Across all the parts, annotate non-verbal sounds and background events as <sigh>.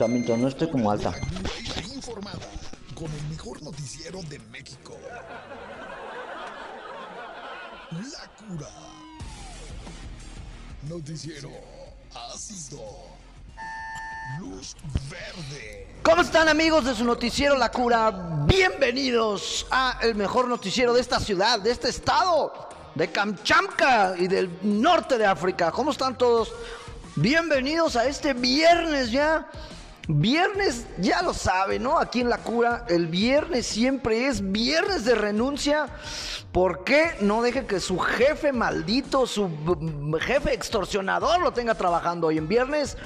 sea, mientras no esté como alta. informada con el mejor noticiero de México. La cura. Noticiero ácido. Luz verde. ¿Cómo están amigos de su noticiero La Cura? Bienvenidos a el mejor noticiero de esta ciudad, de este estado, de Kamchatka y del norte de África. ¿Cómo están todos? Bienvenidos a este viernes ya. Viernes, ya lo sabe, ¿no? Aquí en La Cura, el viernes siempre es viernes de renuncia. ¿Por qué no deje que su jefe maldito, su jefe extorsionador lo tenga trabajando hoy en viernes?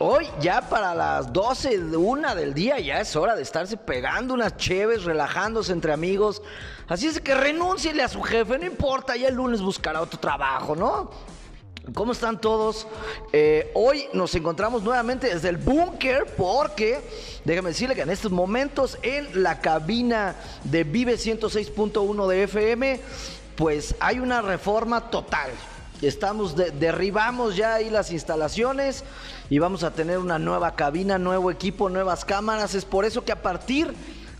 Hoy ya para las 12 de una del día ya es hora de estarse pegando unas cheves, relajándose entre amigos. Así es que renunciele a su jefe, no importa, ya el lunes buscará otro trabajo, ¿no? ¿Cómo están todos? Eh, hoy nos encontramos nuevamente desde el búnker porque, déjame decirle que en estos momentos en la cabina de Vive 106.1 de FM, pues hay una reforma total. Estamos, derribamos ya ahí las instalaciones y vamos a tener una nueva cabina, nuevo equipo, nuevas cámaras. Es por eso que a partir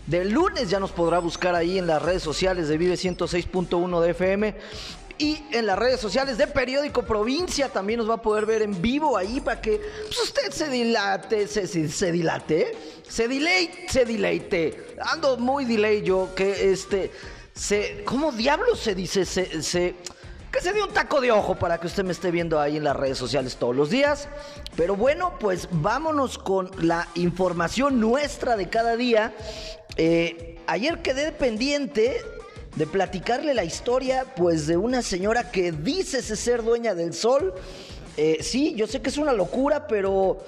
del lunes ya nos podrá buscar ahí en las redes sociales de Vive 106.1 de FM y en las redes sociales de Periódico Provincia también nos va a poder ver en vivo ahí para que pues, usted se dilate, se, se, dilate, se delay, se dileite. Ando muy delay yo, que este, se, ¿cómo diablos se dice? Se, se, que se dé un taco de ojo para que usted me esté viendo ahí en las redes sociales todos los días. Pero bueno, pues vámonos con la información nuestra de cada día. Eh, ayer quedé pendiente de platicarle la historia, pues, de una señora que dice ser dueña del sol. Eh, sí, yo sé que es una locura, pero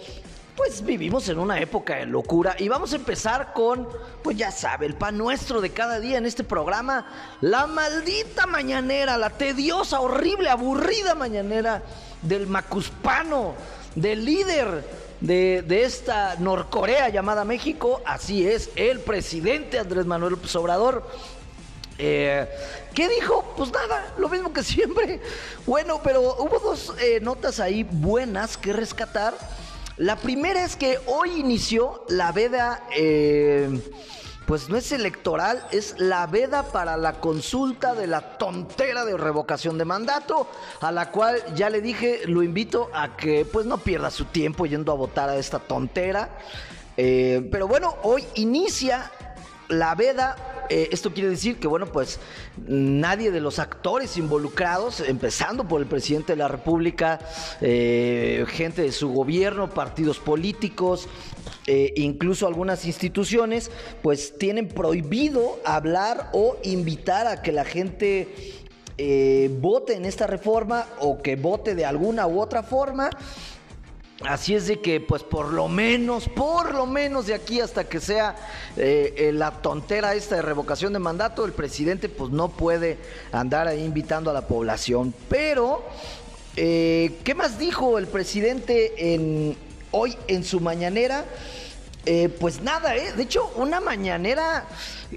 pues vivimos en una época de locura y vamos a empezar con, pues ya sabe, el pan nuestro de cada día en este programa, la maldita mañanera, la tediosa, horrible, aburrida mañanera del macuspano, del líder de, de, esta Norcorea llamada México, así es, el presidente Andrés Manuel López Obrador. Eh, ¿Qué dijo? Pues nada, lo mismo que siempre. Bueno, pero hubo dos eh, notas ahí buenas que rescatar. La primera es que hoy inició la veda, eh, pues no es electoral, es la veda para la consulta de la tontera de revocación de mandato, a la cual ya le dije, lo invito a que pues no pierda su tiempo yendo a votar a esta tontera. pero bueno, hoy inicia la veda eh, esto quiere decir que, bueno, pues nadie de los actores involucrados, empezando por el presidente de la República, eh, gente de su gobierno, partidos políticos, eh, incluso algunas instituciones, pues tienen prohibido hablar o invitar a que la gente vote en esta reforma o que vote de alguna u otra forma. Así es de que, pues por lo menos, por lo menos de aquí hasta que sea eh, eh, la tontera esta de revocación de mandato, el presidente pues no puede andar ahí invitando a la población. Pero, eh, ¿qué más dijo el presidente en, hoy en su mañanera? pues nada, ¿eh? De hecho, una mañanera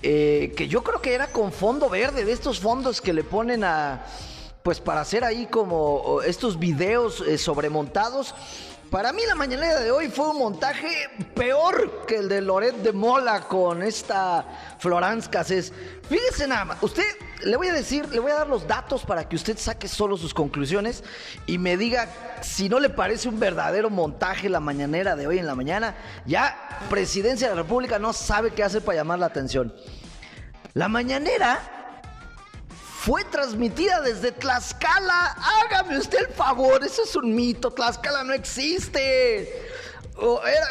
que yo creo que era con fondo verde, de estos fondos que le ponen a, pues para hacer ahí como estos videos sobremontados. Para mí la mañanera de hoy fue un montaje peor que el de Loret de Mola con esta Florence Cassés. Fíjese nada usted le voy a decir, le voy a dar los datos para que usted saque solo sus conclusiones y me diga si no le parece un verdadero montaje la mañanera de hoy en la mañana. Ya Presidencia de la República no sabe qué hacer para llamar la atención. La mañanera fue transmitida desde Tlaxcala. Hágame usted el favor, eso es un mito. Tlaxcala no existe.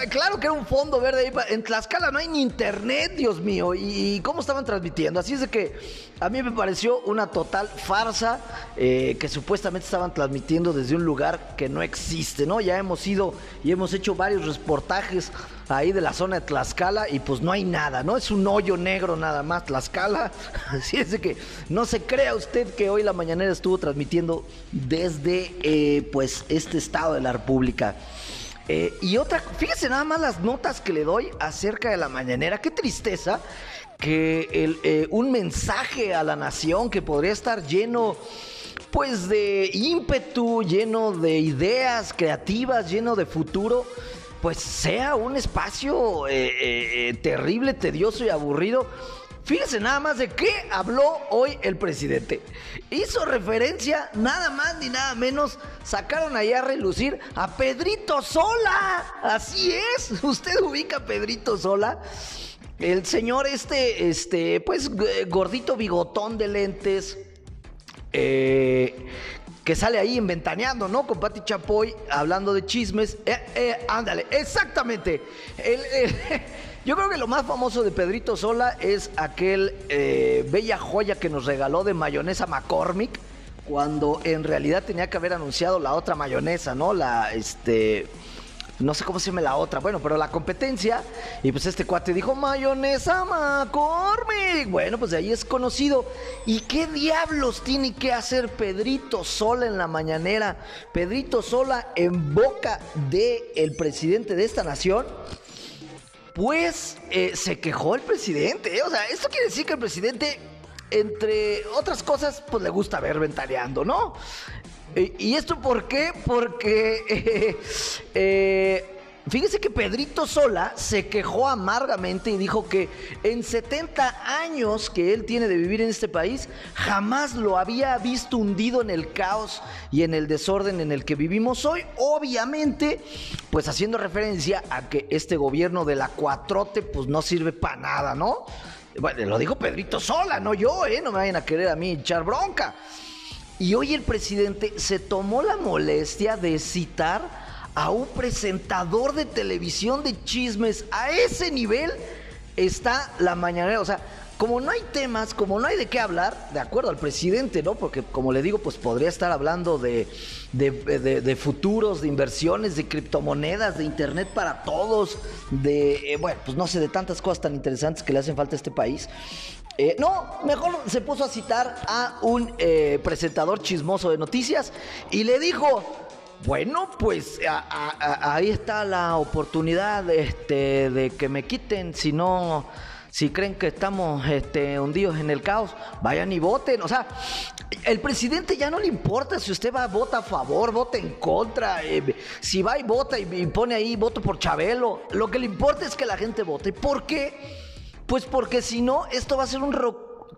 Claro que era un fondo verde. En Tlaxcala no hay ni internet, Dios mío. ¿Y cómo estaban transmitiendo? Así es de que a mí me pareció una total farsa eh, que supuestamente estaban transmitiendo desde un lugar que no existe, ¿no? Ya hemos ido y hemos hecho varios reportajes ahí de la zona de Tlaxcala y pues no hay nada, ¿no? Es un hoyo negro nada más Tlaxcala. <laughs> Así es de que no se crea usted que hoy la mañanera estuvo transmitiendo desde eh, pues este estado de la República. Eh, y otra, fíjese nada más las notas que le doy acerca de la mañanera. Qué tristeza que el, eh, un mensaje a la nación que podría estar lleno pues de ímpetu, lleno de ideas creativas, lleno de futuro, pues sea un espacio eh, eh, eh, terrible, tedioso y aburrido. Fíjese nada más de qué habló hoy el presidente. Hizo referencia nada más ni nada menos. Sacaron allá a relucir a Pedrito Sola. Así es. <laughs> Usted ubica a Pedrito Sola. El señor este, este, pues gordito bigotón de lentes. Eh, que sale ahí inventaneando, ¿no? Con Pati Chapoy, hablando de chismes. Eh, eh, ándale, exactamente. <laughs> yo creo que lo más famoso de Pedrito Sola es aquel eh, bella joya que nos regaló de mayonesa McCormick, cuando en realidad tenía que haber anunciado la otra mayonesa, ¿no? La, este no sé cómo se llama la otra, bueno, pero la competencia, y pues este cuate dijo, mayonesa McCormick, bueno, pues de ahí es conocido. ¿Y qué diablos tiene que hacer Pedrito Sola en la mañanera? Pedrito Sola en boca del el presidente de esta nación. Pues se quejó el presidente, ¿eh? o sea, esto quiere decir que el presidente entre otras cosas, pues le gusta ver ventaneando, ¿no? Eh, ¿Y esto por qué? Porque <laughs> eh, fíjese que Pedrito Sola se quejó amargamente y dijo que en 70 años que él tiene de vivir en este país, jamás lo había visto hundido en el caos y en el desorden en el que vivimos hoy. Obviamente, pues haciendo referencia a que este gobierno de la cuatrote pues no sirve para nada, ¿no? Bueno, lo dijo Pedrito Sola, no yo, ¿eh? No me vayan a querer a mí echar bronca. Y hoy el presidente se tomó la molestia de citar a un presentador de televisión de chismes. A ese nivel está la mañanera. O sea, como no hay temas, como no hay de qué hablar, de acuerdo al presidente, ¿no? Porque como le digo, pues podría estar hablando de, de, futuros, de inversiones, de criptomonedas, de Internet para todos, de, eh, bueno, pues no sé, de tantas cosas tan interesantes que le hacen falta a este país. Eh, no, mejor se puso a citar a un eh, presentador chismoso de noticias y le dijo, bueno, pues ahí está la oportunidad este, de que me quiten, si no, si creen que estamos este, hundidos en el caos, vayan y voten. O sea, el presidente ya no le importa si usted va vota a favor, vota en contra, eh, si va y vota y, y, pone ahí voto por Chabelo. Lo que le importa es que la gente vote. ¿Por qué? Pues porque si no, esto va a ser un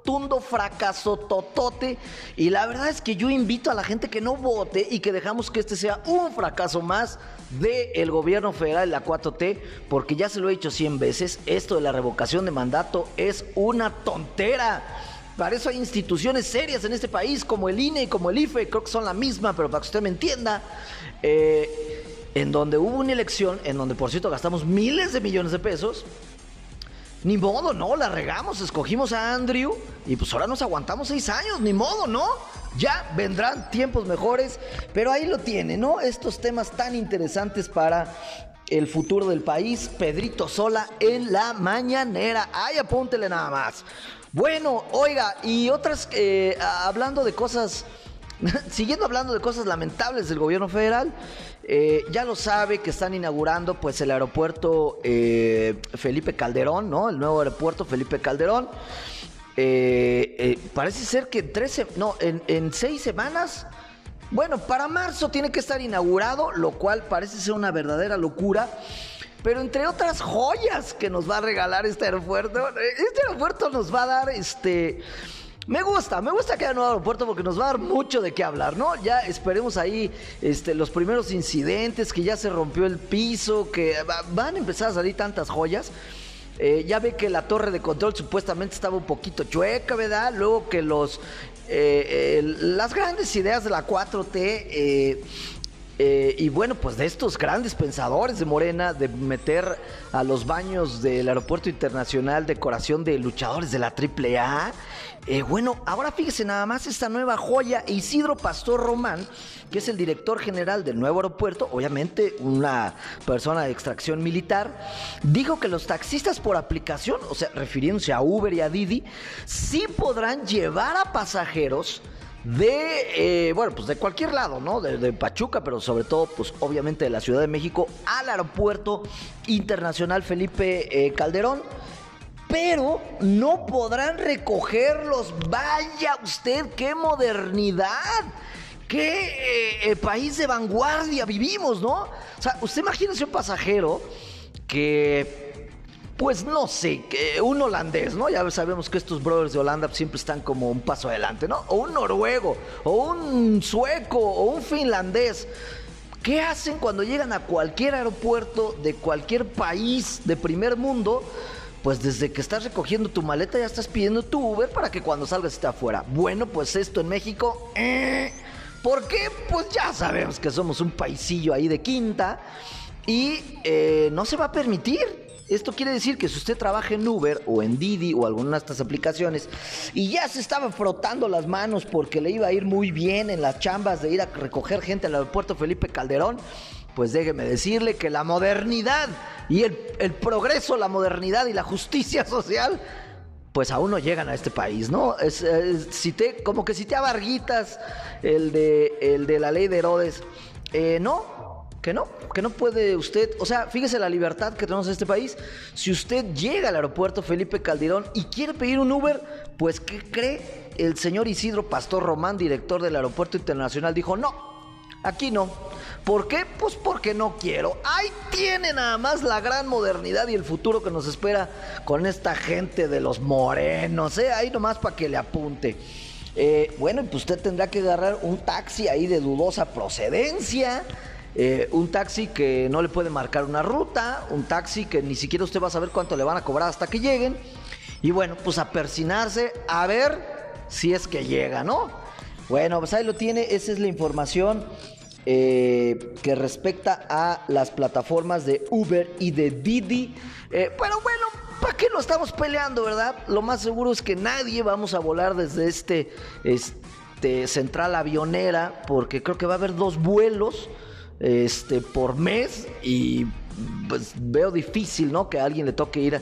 rotundo fracaso totote. Y la verdad es que yo invito a la gente que no vote y que dejamos que este sea un fracaso más del gobierno federal, la 4T, porque ya se lo he dicho 100 veces, esto de la revocación de mandato es una tontera. Para eso hay instituciones serias en este país, como el INE y como el IFE, creo que son la misma, pero para que usted me entienda. Eh, en donde hubo una elección, en donde por cierto gastamos miles de millones de pesos, ni modo, no, la regamos, escogimos a Andrew y pues ahora nos aguantamos seis años, ni modo, ¿no? Ya vendrán tiempos mejores, pero ahí lo tiene, ¿no? Estos temas tan interesantes para el futuro del país, Pedrito Sola en la mañanera. Ay, apúntele nada más. Bueno, oiga, y otras, eh, hablando de cosas, <laughs> siguiendo hablando de cosas lamentables del gobierno federal, eh, ya lo sabe que están inaugurando pues el aeropuerto eh, Felipe Calderón, ¿no? El nuevo aeropuerto Felipe Calderón. Eh, parece ser que en 13, no, en, en seis semanas, bueno, para marzo tiene que estar inaugurado, lo cual parece ser una verdadera locura. Pero entre otras joyas que nos va a regalar este aeropuerto, este aeropuerto nos va a dar este me gusta, me gusta que haya nuevo aeropuerto porque nos va a dar mucho de qué hablar, ¿no? Ya esperemos ahí este, los primeros incidentes, que ya se rompió el piso, que van a empezar a salir tantas joyas. Eh, ya ve que la torre de control supuestamente estaba un poquito chueca, ¿verdad? Luego que los eh, las grandes ideas de la 4T eh, y bueno, pues de estos grandes pensadores de Morena, de meter a los baños del Aeropuerto Internacional decoración de luchadores de la AAA. Eh, bueno, ahora fíjese nada más esta nueva joya, Isidro Pastor Román, que es el director general del nuevo aeropuerto, obviamente una persona de extracción militar, dijo que los taxistas por aplicación, o sea, refiriéndose a Uber y a Didi, sí podrán llevar a pasajeros de, eh, bueno, pues de cualquier lado, ¿no? De, Pachuca, pero sobre todo, pues obviamente de la Ciudad de México al Aeropuerto Internacional Felipe eh, Calderón. Pero no podrán recogerlos. Vaya usted, qué modernidad. qué eh, país de vanguardia vivimos, ¿no? O sea, usted imagínese un pasajero que pues no sé, un holandés, ¿no? Ya sabemos que estos brothers de Holanda siempre están como un paso adelante, ¿no? O un noruego, o un sueco, o un finlandés. ¿Qué hacen cuando llegan a cualquier aeropuerto de cualquier país de primer mundo? Pues desde que estás recogiendo tu maleta ya estás pidiendo tu Uber para que cuando salgas esté afuera. Bueno, pues esto en México... Eh, ¿Por qué? Pues ya sabemos que somos un paisillo ahí de quinta y eh, no se va a permitir. Esto quiere decir que si usted trabaja en Uber o en Didi o alguna de estas aplicaciones y ya se estaba frotando las manos porque le iba a ir muy bien en las chambas de ir a recoger gente al aeropuerto Felipe Calderón, pues déjeme decirle que la modernidad y el, progreso, la modernidad y la justicia <laughs> social pues aún no llegan a este país, ¿no? Es, como que si te abarguitas el de, el de la ley de Herodes. Eh, no, que no, que no puede usted, o sea, fíjese la libertad que tenemos en este país. Si usted llega al aeropuerto Felipe Calderón y quiere pedir un Uber, pues ¿qué cree? El señor Isidro Pastor Román, director del Aeropuerto Internacional, dijo, no, aquí no. ¿Por qué? Pues porque no quiero. Ahí tiene nada más la gran modernidad y el futuro que nos espera con esta gente de los morenos, ¿eh? Ahí nomás para que le apunte. Eh, bueno, pues usted tendrá que agarrar un taxi ahí de dudosa procedencia eh, un taxi que no le puede marcar una ruta, un taxi que ni siquiera usted va a saber cuánto le van a cobrar hasta que lleguen. Y bueno, pues a persinarse a ver si es que llega, ¿no? Bueno, pues ahí lo tiene, esa es la información eh, que respecta a las plataformas de Uber y de Didi. Eh, pero bueno, ¿para qué lo estamos peleando, verdad? Lo más seguro es que nadie vamos a volar desde este, este central avionera, porque creo que va a haber dos vuelos este, por mes y pues veo difícil, ¿no? Que a alguien le toque ir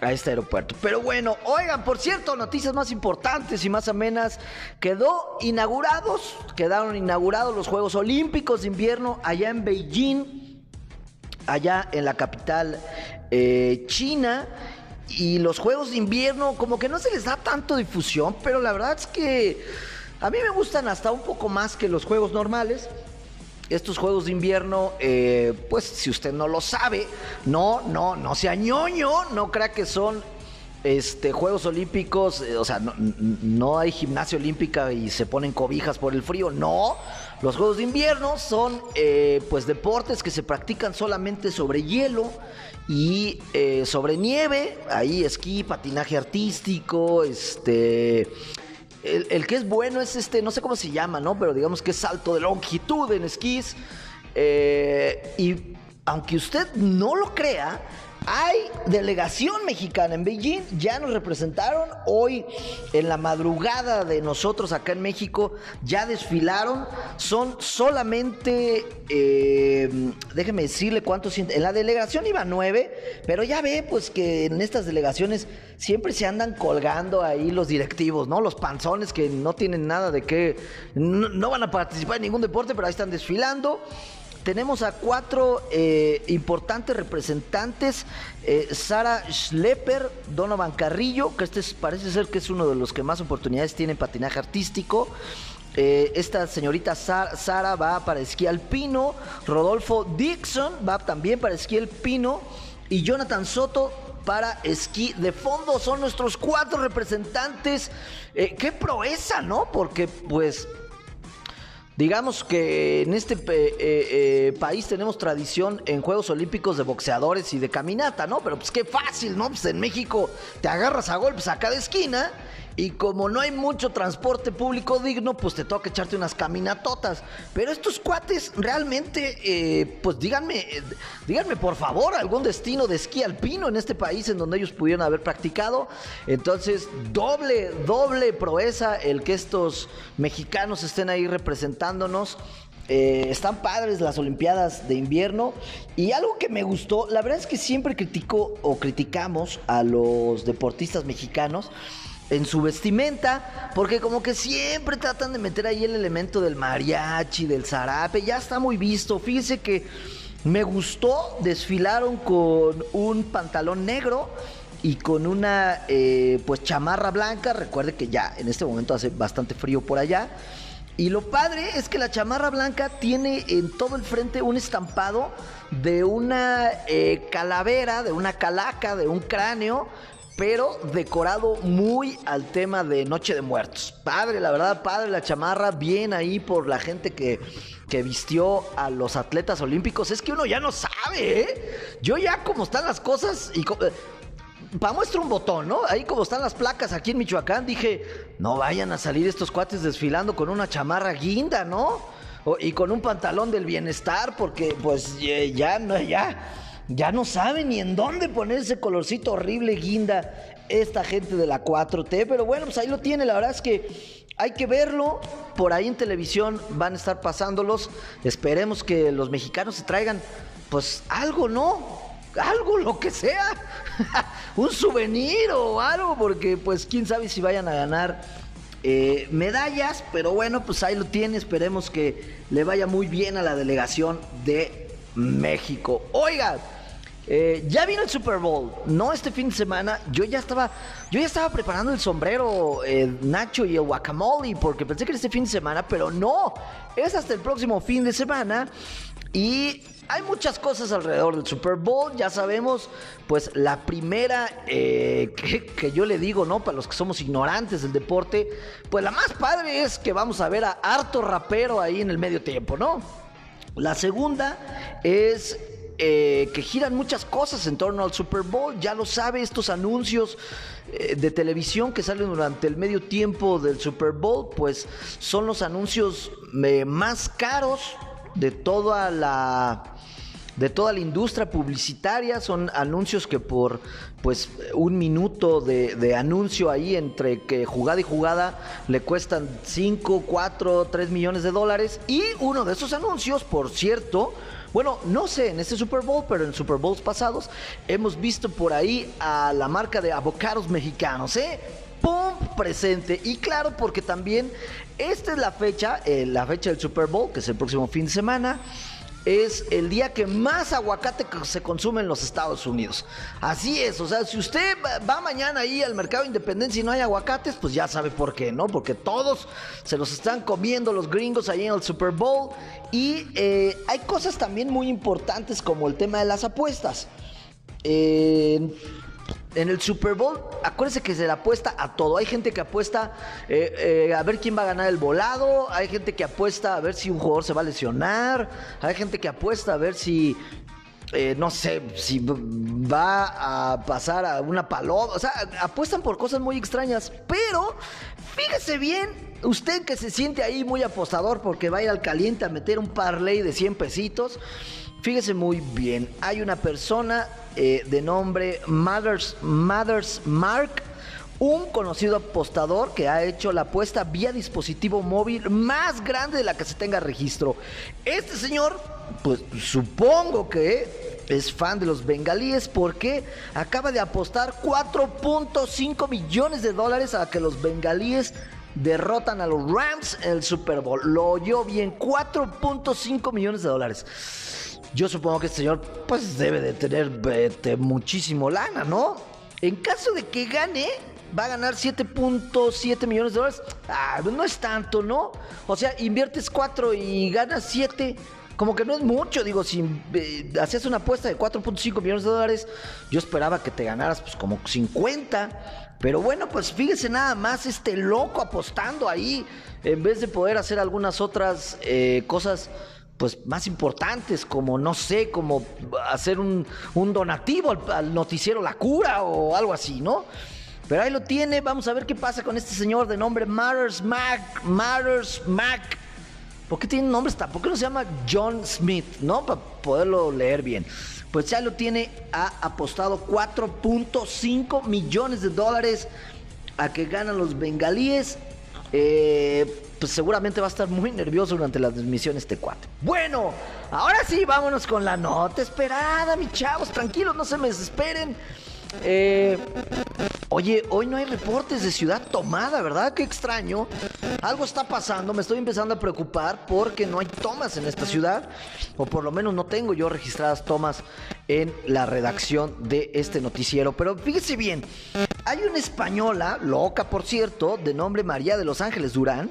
a, este aeropuerto. Pero bueno, oigan, por cierto, noticias más importantes y más amenas. Quedó inaugurados, quedaron inaugurados los Juegos Olímpicos de invierno allá en Beijing, allá en la capital eh, china. Y los Juegos de invierno, como que no se les da tanto difusión, pero la verdad es que a mí me gustan hasta un poco más que los Juegos normales estos Juegos de Invierno, eh, pues si usted no lo sabe, no, no, no sea ñoño, no crea que son este, Juegos Olímpicos, eh, o sea, no, hay gimnasia olímpica y se ponen cobijas por el frío, no. Los Juegos de Invierno son eh, pues deportes que se practican solamente sobre hielo y sobre nieve, ahí esquí, patinaje artístico, este el, que es bueno es este, no sé cómo se llama, ¿no? Pero digamos que es salto de longitud en esquís. Eh, y aunque usted no lo crea, hay delegación mexicana en Beijing, ya nos representaron hoy en la madrugada de nosotros acá en México, ya desfilaron, son solamente, eh, déjeme decirle cuántos, en la delegación iba nueve, pero ya ve pues que en estas delegaciones siempre se andan colgando ahí los directivos, ¿no? Los panzones que no tienen nada de que, no van a participar en ningún deporte, pero ahí están desfilando tenemos a cuatro eh, importantes representantes. Eh, Sara Schlepper, Donovan Carrillo, que este parece ser que es uno de los que más oportunidades tiene en patinaje artístico. Eh, esta señorita Sara va para esquí alpino. Rodolfo Dixon va también para esquí alpino. Y Jonathan Soto para esquí de fondo. Son nuestros cuatro representantes. qué proeza, ¿no? Porque pues Digamos que en este eh, eh, país tenemos tradición en Juegos Olímpicos de boxeadores y de caminata, ¿no? Pero pues qué fácil, ¿no? Pues en México te agarras a golpes a cada esquina y como no hay mucho transporte público digno, pues te toca echarte unas caminatotas. Pero estos cuates realmente, eh, pues díganme, eh, díganme por favor algún destino de esquí alpino en este país en donde ellos pudieron haber practicado. Entonces, doble, doble proeza el que estos mexicanos estén ahí representándonos. Eh, están padres las Olimpiadas de invierno y algo que me gustó, la verdad es que siempre critico o criticamos a los deportistas mexicanos en su vestimenta, porque como que siempre tratan de meter ahí el elemento del mariachi, del zarape, ya está muy visto. Fíjese que me gustó, desfilaron con un pantalón negro y con una eh, pues chamarra blanca. Recuerde que ya en este momento hace bastante frío por allá. Y lo padre es que la chamarra blanca tiene en todo el frente un estampado de una eh, calavera, de una calaca, de un cráneo, pero decorado muy al tema de Noche de Muertos. Padre, la verdad, padre la chamarra, bien ahí por la gente que, que vistió a los atletas olímpicos. Es que uno ya no sabe, ¿eh? Yo ya como están las cosas y... co- para muestra un botón, ¿no? Ahí como están las placas aquí en Michoacán, dije, no vayan a salir estos cuates desfilando con una chamarra guinda, ¿no? Y con un pantalón del bienestar, porque pues eh, ya no, ya, ya no saben ni en dónde poner ese colorcito horrible guinda esta gente de la 4T, pero bueno, pues ahí lo tiene, la verdad es que hay que verlo, por ahí en televisión van a estar pasándolos, esperemos que los mexicanos se traigan pues algo, ¿no? algo, lo que sea, <laughs> un souvenir o algo, porque pues quién sabe si vayan a ganar eh, medallas, pero bueno, pues ahí lo tiene, esperemos que le vaya muy bien a la delegación de México. Oiga, eh, ya vino el Super Bowl, no este fin de semana, yo ya estaba, yo ya estaba preparando el sombrero, eh, Nacho y el guacamole, porque pensé que era este fin de semana, pero no, es hasta el próximo fin de semana y hay muchas cosas alrededor del Super Bowl, ya sabemos, pues la primera eh, que, que yo le digo, ¿no? Para los que somos ignorantes del deporte, pues la más padre es que vamos a ver a harto rapero ahí en el medio tiempo, ¿no? La segunda es eh, que giran muchas cosas en torno al Super Bowl. Ya lo sabe, estos anuncios eh, de televisión que salen durante el medio tiempo del Super Bowl, pues son los anuncios eh, más caros de toda la de toda la industria publicitaria. Son anuncios que por pues un minuto de, de anuncio ahí entre que jugada y jugada le cuestan 5, 4, 3 millones de dólares. Y uno de esos anuncios, por cierto, bueno, no sé en este Super Bowl, pero en Super Bowls pasados hemos visto por ahí a la marca de avocados mexicanos, ¿eh? ¡Pum! presente. Y claro, porque también esta es la fecha, eh, la fecha del Super Bowl, que es el próximo fin de semana. Es el día que más aguacate se consume en los Estados Unidos. Así es, o sea, si usted va- va mañana ahí al mercado de Independencia y no hay aguacates, pues ya sabe por qué, ¿no? Porque todos se los están comiendo los gringos ahí en el Super Bowl. Y eh, hay cosas también muy importantes como el tema de las apuestas. Eh, en el Super Bowl, acuérdense que se le apuesta a todo. Hay gente que apuesta eh, eh, a ver quién va a ganar el volado. Hay gente que apuesta a ver si un jugador se va a lesionar. Hay gente que apuesta a ver si, eh, no sé, si va a pasar a una paloma. O sea, apuestan por cosas muy extrañas. Pero, fíjese bien, usted que se siente ahí muy apostador porque va a ir al caliente a meter un parlay de 100 pesitos. Fíjese muy bien, hay una persona eh, de nombre Mothers, Mothers Mark, un conocido apostador que ha hecho la apuesta vía dispositivo móvil más grande de la que se tenga registro. Este señor, pues supongo que es fan de los bengalíes porque acaba de apostar 4.5 millones de dólares a que los bengalíes derrotan a los Rams en el Super Bowl. Lo oyó bien, 4.5 millones de dólares. Yo supongo que este señor pues debe de tener este, muchísimo lana, ¿no? En caso de que gane, va a ganar 7.7 millones de dólares. Ah, no es tanto, ¿no? O sea, inviertes 4 y ganas 7. Como que no es mucho, digo, si eh, hacías una apuesta de 4.5 millones de dólares, yo esperaba que te ganaras pues como 50. Pero bueno, pues fíjese nada más este loco apostando ahí, en vez de poder hacer algunas otras eh, cosas pues más importantes, como no sé, como hacer un, donativo al, al noticiero La Cura o algo así, ¿no? Pero ahí lo tiene, vamos a ver qué pasa con este señor de nombre Matters Mac, Matters Mac. ¿Por qué tiene nombres tan? ¿Por qué no se llama John Smith, no? Para poderlo leer bien. Pues ya lo tiene, ha apostado 4.5 millones de dólares a que ganan los bengalíes. Eh, pues seguramente va a estar muy nervioso durante la transmisión este cuate. Bueno, ahora sí, vámonos con la nota esperada, mis chavos. Tranquilos, no se me desesperen. Eh, oye, hoy no hay reportes de ciudad tomada, ¿verdad? Qué extraño. Algo está pasando, me estoy empezando a preocupar porque no hay tomas en esta ciudad, o por lo menos no tengo yo registradas tomas en la redacción de este noticiero. Pero fíjese bien, hay una española, loca por cierto, de nombre María de Los Ángeles Durán,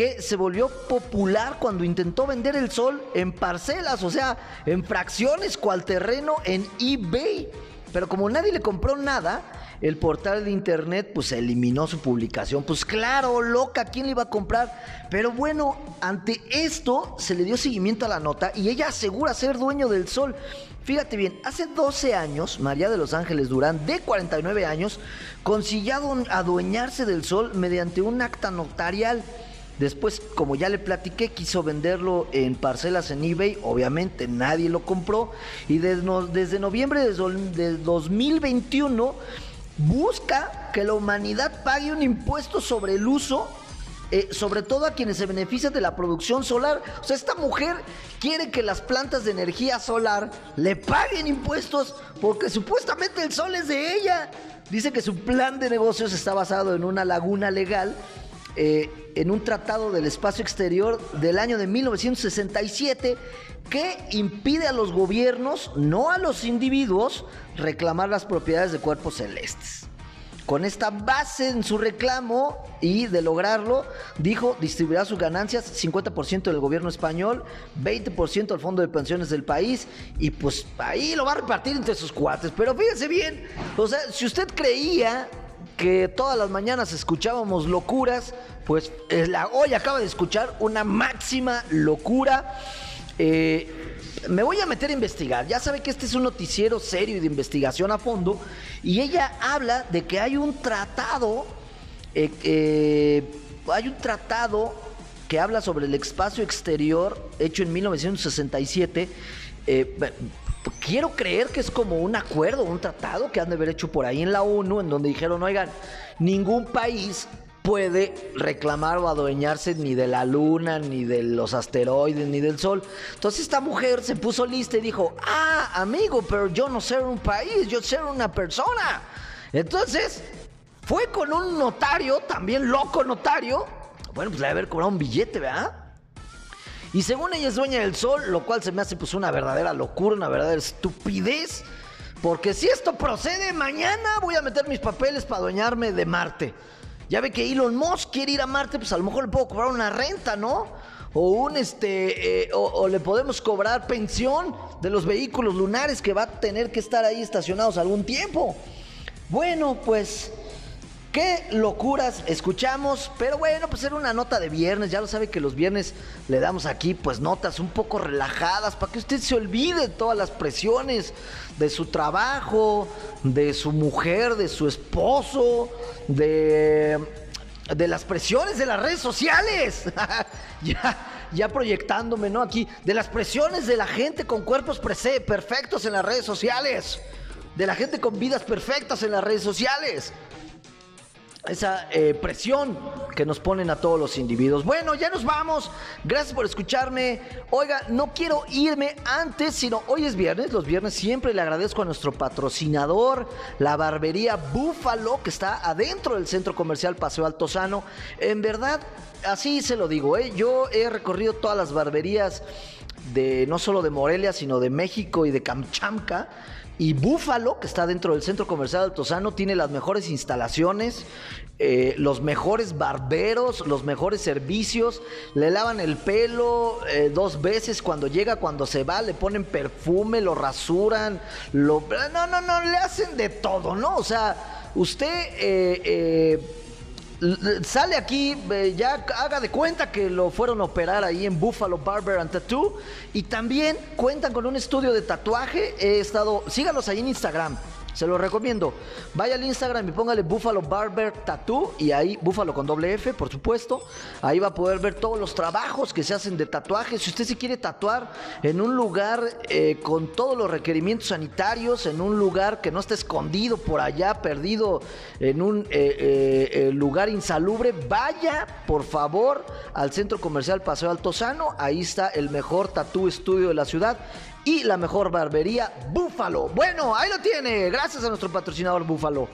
que se volvió popular cuando intentó vender el sol en parcelas, o sea, en fracciones, cual terreno en eBay. Pero como nadie le compró nada, el portal de internet pues eliminó su publicación. Pues claro, loca, ¿quién le iba a comprar? Pero bueno, ante esto se le dio seguimiento a la nota y ella asegura ser dueño del sol. Fíjate bien, hace 12 años, María de los Ángeles Durán, de 49 años, consiguió adueñarse del sol mediante un acta notarial. Después, como ya le platiqué, quiso venderlo en parcelas en eBay. Obviamente nadie lo compró. Y desde, noviembre de 2021 busca que la humanidad pague un impuesto sobre el uso eh, sobre todo a quienes se benefician de la producción solar. O sea, esta mujer quiere que las plantas de energía solar le paguen impuestos porque supuestamente el sol es de ella. Dice que su plan de negocios está basado en una laguna legal, eh, en un tratado del espacio exterior del año de 1967 que impide a los gobiernos, no a los individuos, reclamar las propiedades de cuerpos celestes. Con esta base en su reclamo y de lograrlo, dijo, distribuirá sus ganancias 50% del gobierno español, 20% al fondo de pensiones del país y pues ahí lo va a repartir entre sus cuates. Pero fíjense bien, o sea, si usted creía que todas las mañanas escuchábamos locuras, pues hoy acaba de escuchar una máxima locura. Eh, me voy a meter a investigar. Ya sabe que este es un noticiero serio y de investigación a fondo. Y ella habla de que hay un tratado, eh, eh, hay un tratado que habla sobre el espacio exterior hecho en 1967. Eh, quiero creer que es como un acuerdo, un tratado que han de haber hecho por ahí en la ONU, en donde dijeron, oigan, ningún país puede reclamar o adueñarse ni de la luna, ni de los asteroides, ni del sol. Entonces esta mujer se puso lista y dijo, ah, amigo, pero yo no ser un país, yo ser una persona. Entonces fue con un notario, también loco notario, bueno, pues le haber cobrado un billete, ¿verdad? Y según ella es dueña del sol, lo cual se me hace pues una verdadera locura, una verdadera estupidez. Porque si esto procede, mañana voy a meter mis papeles para adueñarme de Marte. Ya ve que Elon Musk quiere ir a Marte, pues a lo mejor le puedo cobrar una renta, ¿no? O un este, eh, o, le podemos cobrar pensión de los vehículos lunares que va a tener que estar ahí estacionados algún tiempo. Bueno, pues Qué locuras escuchamos, pero bueno, pues era una nota de viernes, ya lo sabe que los viernes le damos aquí pues notas un poco relajadas para que usted se olvide de todas las presiones de su trabajo, de su mujer, de su esposo, de, de las presiones de las redes sociales. <laughs> ya, ya proyectándome, ¿no? Aquí, de las presiones de la gente con cuerpos perfectos en las redes sociales, de la gente con vidas perfectas en las redes sociales esa eh, presión que nos ponen a todos los individuos. Bueno, ya nos vamos. Gracias por escucharme. Oiga, no quiero irme antes, sino hoy es viernes. Los viernes siempre le agradezco a nuestro patrocinador, la barbería Búfalo, que está adentro del centro comercial Paseo Altozano. En verdad, así se lo digo, ¿eh? yo he recorrido todas las barberías de no solo de Morelia, sino de México y de Camchamca. Y Búfalo, que está dentro del centro comercial Altozano, tiene las mejores instalaciones, eh, los mejores barberos, los mejores servicios. Le lavan el pelo eh, dos veces cuando llega, cuando se va, le ponen perfume, lo rasuran, lo... No, no, no, le hacen de todo, ¿no? O sea, usted... Eh, sale aquí, ya haga de cuenta que lo fueron a operar ahí en Buffalo Barber and Tattoo. Y también cuentan con un estudio de tatuaje. He estado, sígalos ahí en Instagram. Se lo recomiendo. Vaya al Instagram y póngale Buffalo Barber Tattoo y ahí Buffalo con doble F, por supuesto. Ahí va a poder ver todos los trabajos que se hacen de tatuaje. Si usted se quiere tatuar en un lugar eh, con todos los requerimientos sanitarios, en un lugar que no esté escondido por allá, perdido en un eh, eh, lugar insalubre, vaya por favor al centro comercial Paseo Altozano. Ahí está el mejor tatú estudio de la ciudad y la mejor barbería Búfalo. Bueno, ahí lo tiene. Gracias a nuestro patrocinador Búfalo.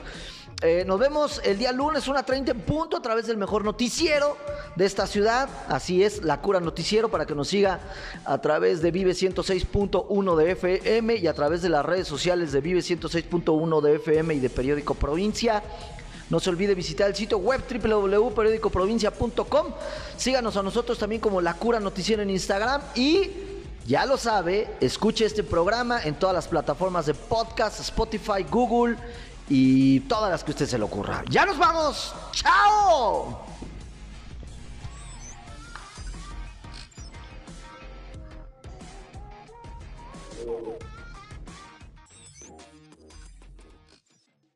Eh, nos vemos el día lunes, una 30 en punto, a través del mejor noticiero de esta ciudad. Así es, La Cura Noticiero, para que nos siga a través de Vive 106.1 de FM y a través de las redes sociales de Vive 106.1 de FM y de Periódico Provincia. No se olvide visitar el sitio web www.periodicoprovincia.com. Síganos a nosotros también como La Cura Noticiero en Instagram y ya lo sabe, escuche este programa en todas las plataformas de podcast, Spotify, Google y todas las que usted se le ocurra. ¡Ya nos vamos! ¡Chao!